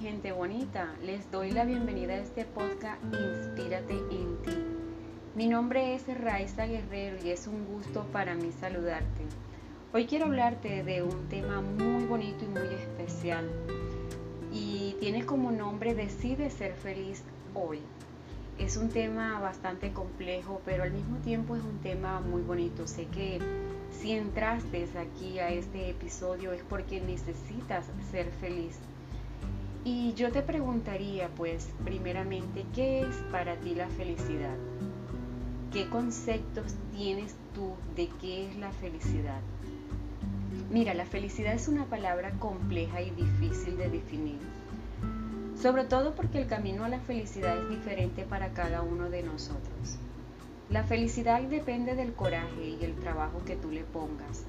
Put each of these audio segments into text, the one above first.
Gente bonita, les doy la bienvenida a este podcast Inspírate en ti. Mi nombre es Raiza Guerrero y es un gusto para mí saludarte. Hoy quiero hablarte de un tema muy bonito y muy especial y tiene como nombre Decide ser feliz hoy. Es un tema bastante complejo, pero al mismo tiempo es un tema muy bonito. Sé que si entraste aquí a este episodio es porque necesitas ser feliz y yo te preguntaría, pues, primeramente, ¿qué es para ti la felicidad? ¿Qué conceptos tienes tú de qué es la felicidad? Mira, la felicidad es una palabra compleja y difícil de definir, sobre todo porque el camino a la felicidad es diferente para cada uno de nosotros. La felicidad depende del coraje y el trabajo que tú le pongas.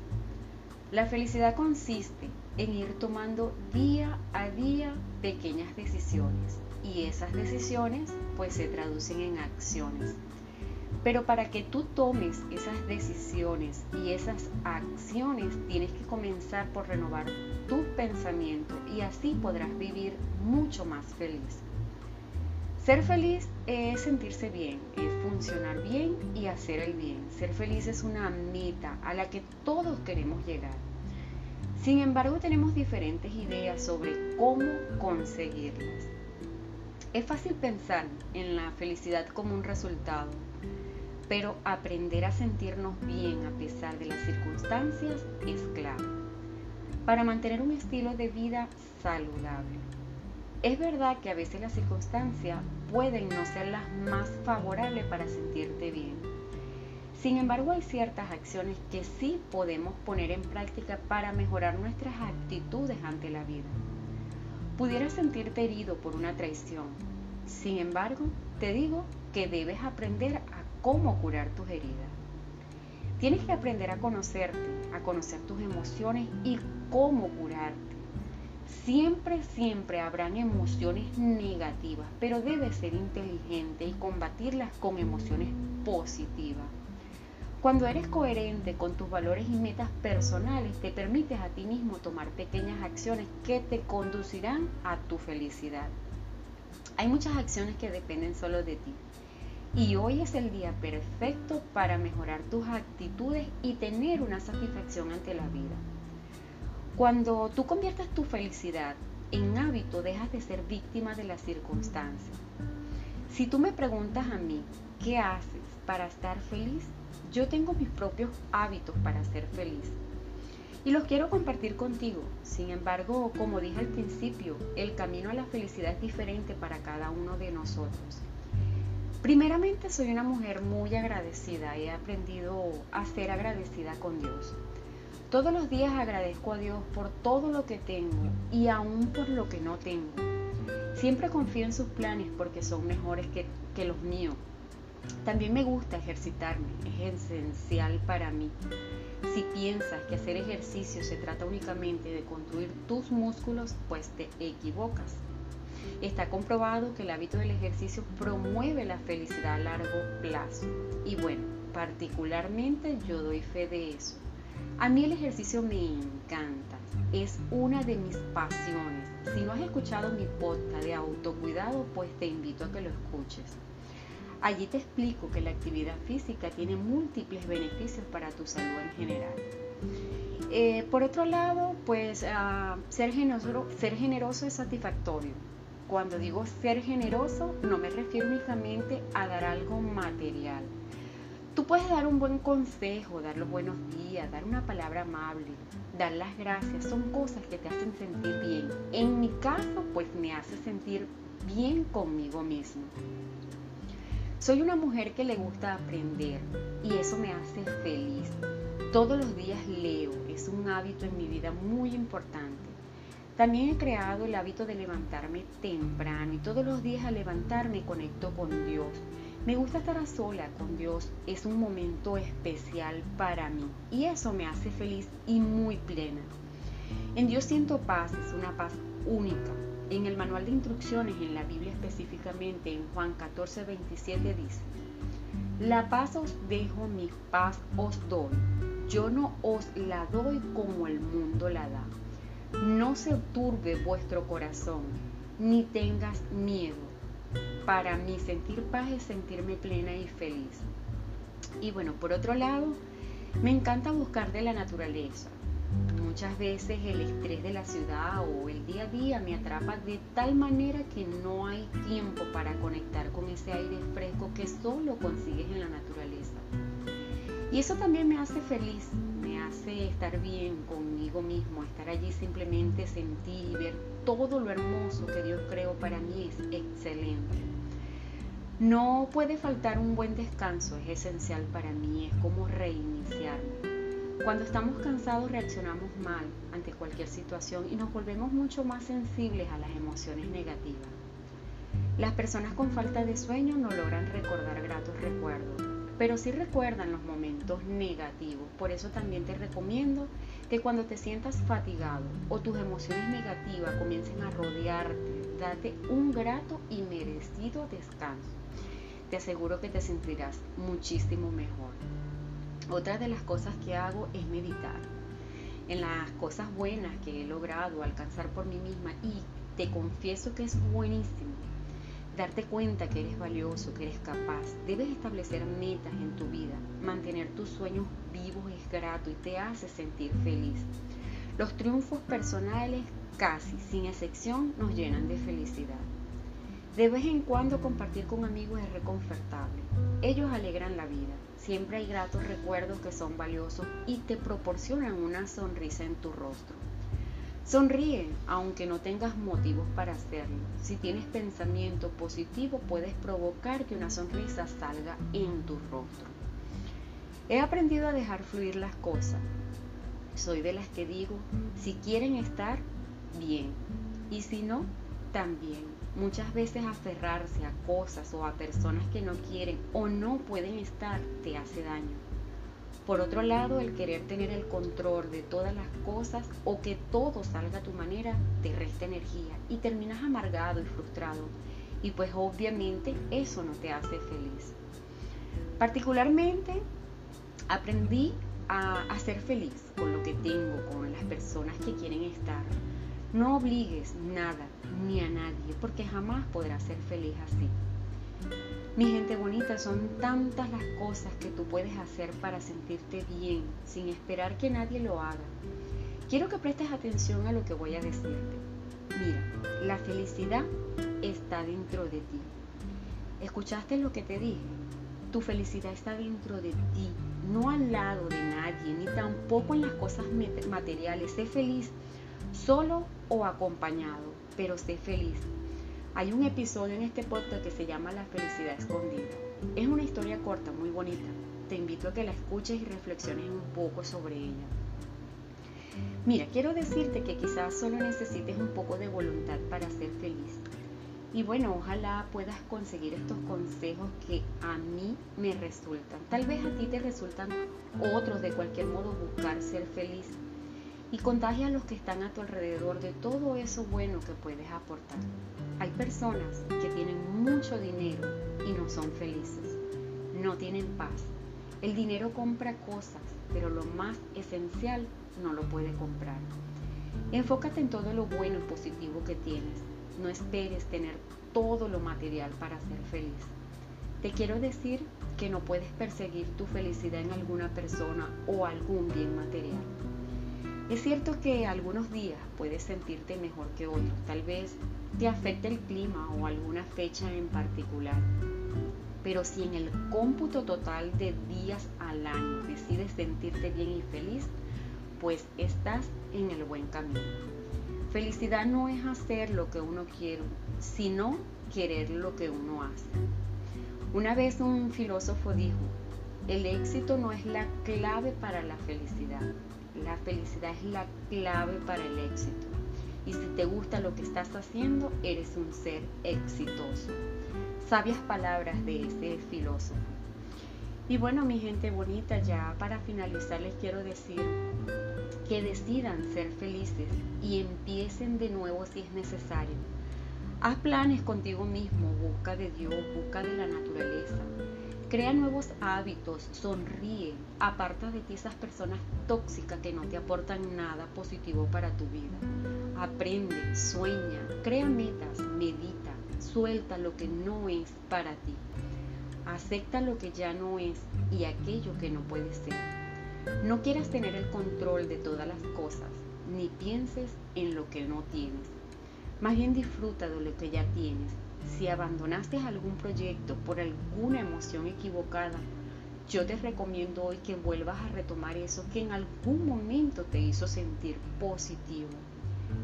La felicidad consiste en ir tomando día a día pequeñas decisiones y esas decisiones pues se traducen en acciones. Pero para que tú tomes esas decisiones y esas acciones tienes que comenzar por renovar tu pensamiento y así podrás vivir mucho más feliz. Ser feliz es sentirse bien, es funcionar bien y hacer el bien. Ser feliz es una meta a la que todos queremos llegar. Sin embargo, tenemos diferentes ideas sobre cómo conseguirlas. Es fácil pensar en la felicidad como un resultado, pero aprender a sentirnos bien a pesar de las circunstancias es clave para mantener un estilo de vida saludable. Es verdad que a veces las circunstancias pueden no ser las más favorables para sentirte bien. Sin embargo, hay ciertas acciones que sí podemos poner en práctica para mejorar nuestras actitudes ante la vida. Pudieras sentirte herido por una traición. Sin embargo, te digo que debes aprender a cómo curar tus heridas. Tienes que aprender a conocerte, a conocer tus emociones y cómo curarte. Siempre, siempre habrán emociones negativas, pero debes ser inteligente y combatirlas con emociones positivas. Cuando eres coherente con tus valores y metas personales, te permites a ti mismo tomar pequeñas acciones que te conducirán a tu felicidad. Hay muchas acciones que dependen solo de ti. Y hoy es el día perfecto para mejorar tus actitudes y tener una satisfacción ante la vida. Cuando tú conviertas tu felicidad en hábito, dejas de ser víctima de las circunstancias. Si tú me preguntas a mí, ¿qué haces para estar feliz? Yo tengo mis propios hábitos para ser feliz y los quiero compartir contigo. Sin embargo, como dije al principio, el camino a la felicidad es diferente para cada uno de nosotros. Primeramente soy una mujer muy agradecida, he aprendido a ser agradecida con Dios. Todos los días agradezco a Dios por todo lo que tengo y aún por lo que no tengo. Siempre confío en sus planes porque son mejores que, los míos. También me gusta ejercitarme, es esencial para mí. Si piensas que hacer ejercicio se trata únicamente de construir tus músculos, pues te equivocas. Está comprobado que el hábito del ejercicio promueve la felicidad a largo plazo. Y bueno, particularmente yo doy fe de eso. A mí el ejercicio me encanta, es una de mis pasiones. Si no has escuchado mi podcast de autocuidado, pues te invito a que lo escuches. Allí te explico que la actividad física tiene múltiples beneficios para tu salud en general. Eh, por otro lado, pues ah, ser, generoso, ser generoso es satisfactorio. Cuando digo ser generoso, no me refiero únicamente a dar algo material Tú puedes dar un buen consejo, dar los buenos días, dar una palabra amable, dar las gracias. Son cosas que te hacen sentir bien. En mi caso, pues me hace sentir bien conmigo mismo. Soy una mujer que le gusta aprender y eso me hace feliz. Todos los días leo, es un hábito en mi vida muy importante. También he creado el hábito de levantarme temprano y todos los días al levantarme conecto con Dios me gusta estar a sola con Dios, es un momento especial para mí y eso me hace feliz y muy plena. En Dios siento paz, es una paz única. En el manual de instrucciones, en la Biblia específicamente, en Juan 14, 27 dice, La paz os dejo, mi paz os doy. Yo no os la doy como el mundo la da. No se turbe vuestro corazón, ni tengas miedo. Para mí sentir paz es sentirme plena y feliz. Y bueno, por otro lado, me encanta buscar de la naturaleza. Muchas veces el estrés de la ciudad o el día a día me atrapa de tal manera que no hay tiempo para conectar con ese aire fresco que solo consigues en la naturaleza. Y eso también me hace feliz, hace estar bien conmigo mismo, estar allí simplemente sentir y ver todo lo hermoso que Dios creó para mí es excelente. No puede faltar un buen descanso, es esencial para mí, es como reiniciarme. Cuando estamos cansados reaccionamos mal ante cualquier situación y nos volvemos mucho más sensibles a las emociones negativas. Las personas con falta de sueño no logran recordar gratos recuerdos, pero sí recuerdan los momentos negativos. Por eso también te recomiendo que cuando te sientas fatigado o tus emociones negativas comiencen a rodearte, date un grato y merecido descanso. Te aseguro que te sentirás muchísimo mejor. Otra de las cosas que hago es meditar en las cosas buenas que he logrado alcanzar por mí misma y te confieso que es buenísimo darte cuenta que eres valioso, que eres capaz. Debes establecer metas en tu vida. Mantener tus sueños vivos es grato y te hace sentir feliz. Los triunfos personales, casi sin excepción, nos llenan de felicidad. De vez en cuando compartir con amigos es reconfortable. Ellos alegran la vida. Siempre hay gratos recuerdos que son valiosos y te proporcionan una sonrisa en tu rostro. Sonríe, aunque no tengas motivos para hacerlo. Si tienes pensamiento positivo, puedes provocar que una sonrisa salga en tu rostro. He aprendido a dejar fluir las cosas. Soy de las que digo, si quieren estar, bien. Y si no, también. Muchas veces aferrarse a cosas o a personas que no quieren o no pueden estar te hace daño. Por otro lado, el querer tener el control de todas las cosas o que todo salga a tu manera te resta energía y terminas amargado y frustrado. Y pues obviamente eso no te hace feliz. Particularmente aprendí a, ser feliz con lo que tengo, con las personas que quieren estar. No obligues nada ni a nadie porque jamás podrás ser feliz así. Mi gente bonita, son tantas las cosas que tú puedes hacer para sentirte bien sin esperar que nadie lo haga. Quiero que prestes atención a lo que voy a decirte. Mira, la felicidad está dentro de ti. ¿Escuchaste lo que te dije? Tu felicidad está dentro de ti, no al lado de nadie, ni tampoco en las cosas materiales. Sé feliz solo o acompañado, pero sé feliz. Hay un episodio en este podcast que se llama La felicidad escondida. Es una historia corta, muy bonita. Te invito a que la escuches y reflexiones un poco sobre ella. Mira, quiero decirte que quizás solo necesites un poco de voluntad para ser feliz. Y bueno, ojalá puedas conseguir estos consejos que a mí me resultan. Tal vez a ti te resultan otros de cualquier modo buscar ser feliz y contagia a los que están a tu alrededor de todo eso bueno que puedes aportar. Hay personas que tienen mucho dinero y no son felices, no tienen paz. El dinero compra cosas, pero lo más esencial no lo puede comprar. Enfócate en todo lo bueno y positivo que tienes. No esperes tener todo lo material para ser feliz. Te quiero decir que no puedes perseguir tu felicidad en alguna persona o algún bien material. Es cierto que algunos días puedes sentirte mejor que otros, tal vez te afecte el clima o alguna fecha en particular, pero si en el cómputo total de días al año decides sentirte bien y feliz, pues estás en el buen camino. Felicidad no es hacer lo que uno quiere, sino querer lo que uno hace. Una vez un filósofo dijo, el éxito no es la clave para la felicidad, la felicidad es la clave para el éxito. Y si te gusta lo que estás haciendo, eres un ser exitoso. Sabias palabras de ese filósofo. Y bueno, mi gente bonita, ya para finalizar les quiero decir que decidan ser felices y empiecen de nuevo si es necesario. Haz planes contigo mismo, busca de Dios, busca de la naturaleza. Crea nuevos hábitos, sonríe, aparta de ti esas personas tóxicas que no te aportan nada positivo para tu vida. Aprende, sueña, crea metas, medita, suelta lo que no es para ti. Acepta lo que ya no es y aquello que no puede ser. No quieras tener el control de todas las cosas, ni pienses en lo que no tienes. Más bien disfruta de lo que ya tienes si abandonaste algún proyecto por alguna emoción equivocada, yo te recomiendo hoy que vuelvas a retomar eso que en algún momento te hizo sentir positivo.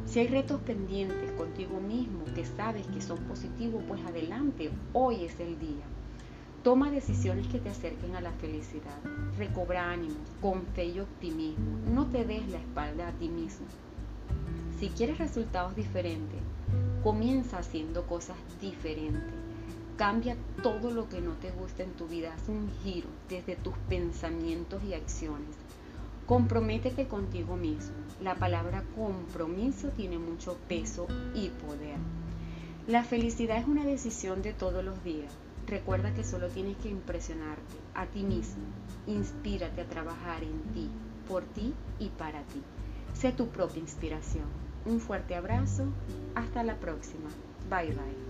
Si hay retos pendientes contigo mismo que sabes que son positivos, pues adelante, hoy es el día. Toma decisiones que te acerquen a la felicidad. Recobra ánimo, con fe y optimismo. No te des la espalda a ti mismo. Si quieres resultados diferentes, Comienza haciendo cosas diferentes. Cambia todo lo que no te gusta en tu vida. Haz un giro desde tus pensamientos y acciones. Comprométete contigo mismo. La palabra compromiso tiene mucho peso y poder. La felicidad es una decisión de todos los días. Recuerda que solo tienes que impresionarte a ti mismo. Inspírate a trabajar en ti, por ti y para ti. Sé tu propia inspiración. Un fuerte abrazo. Hasta la próxima. Bye bye.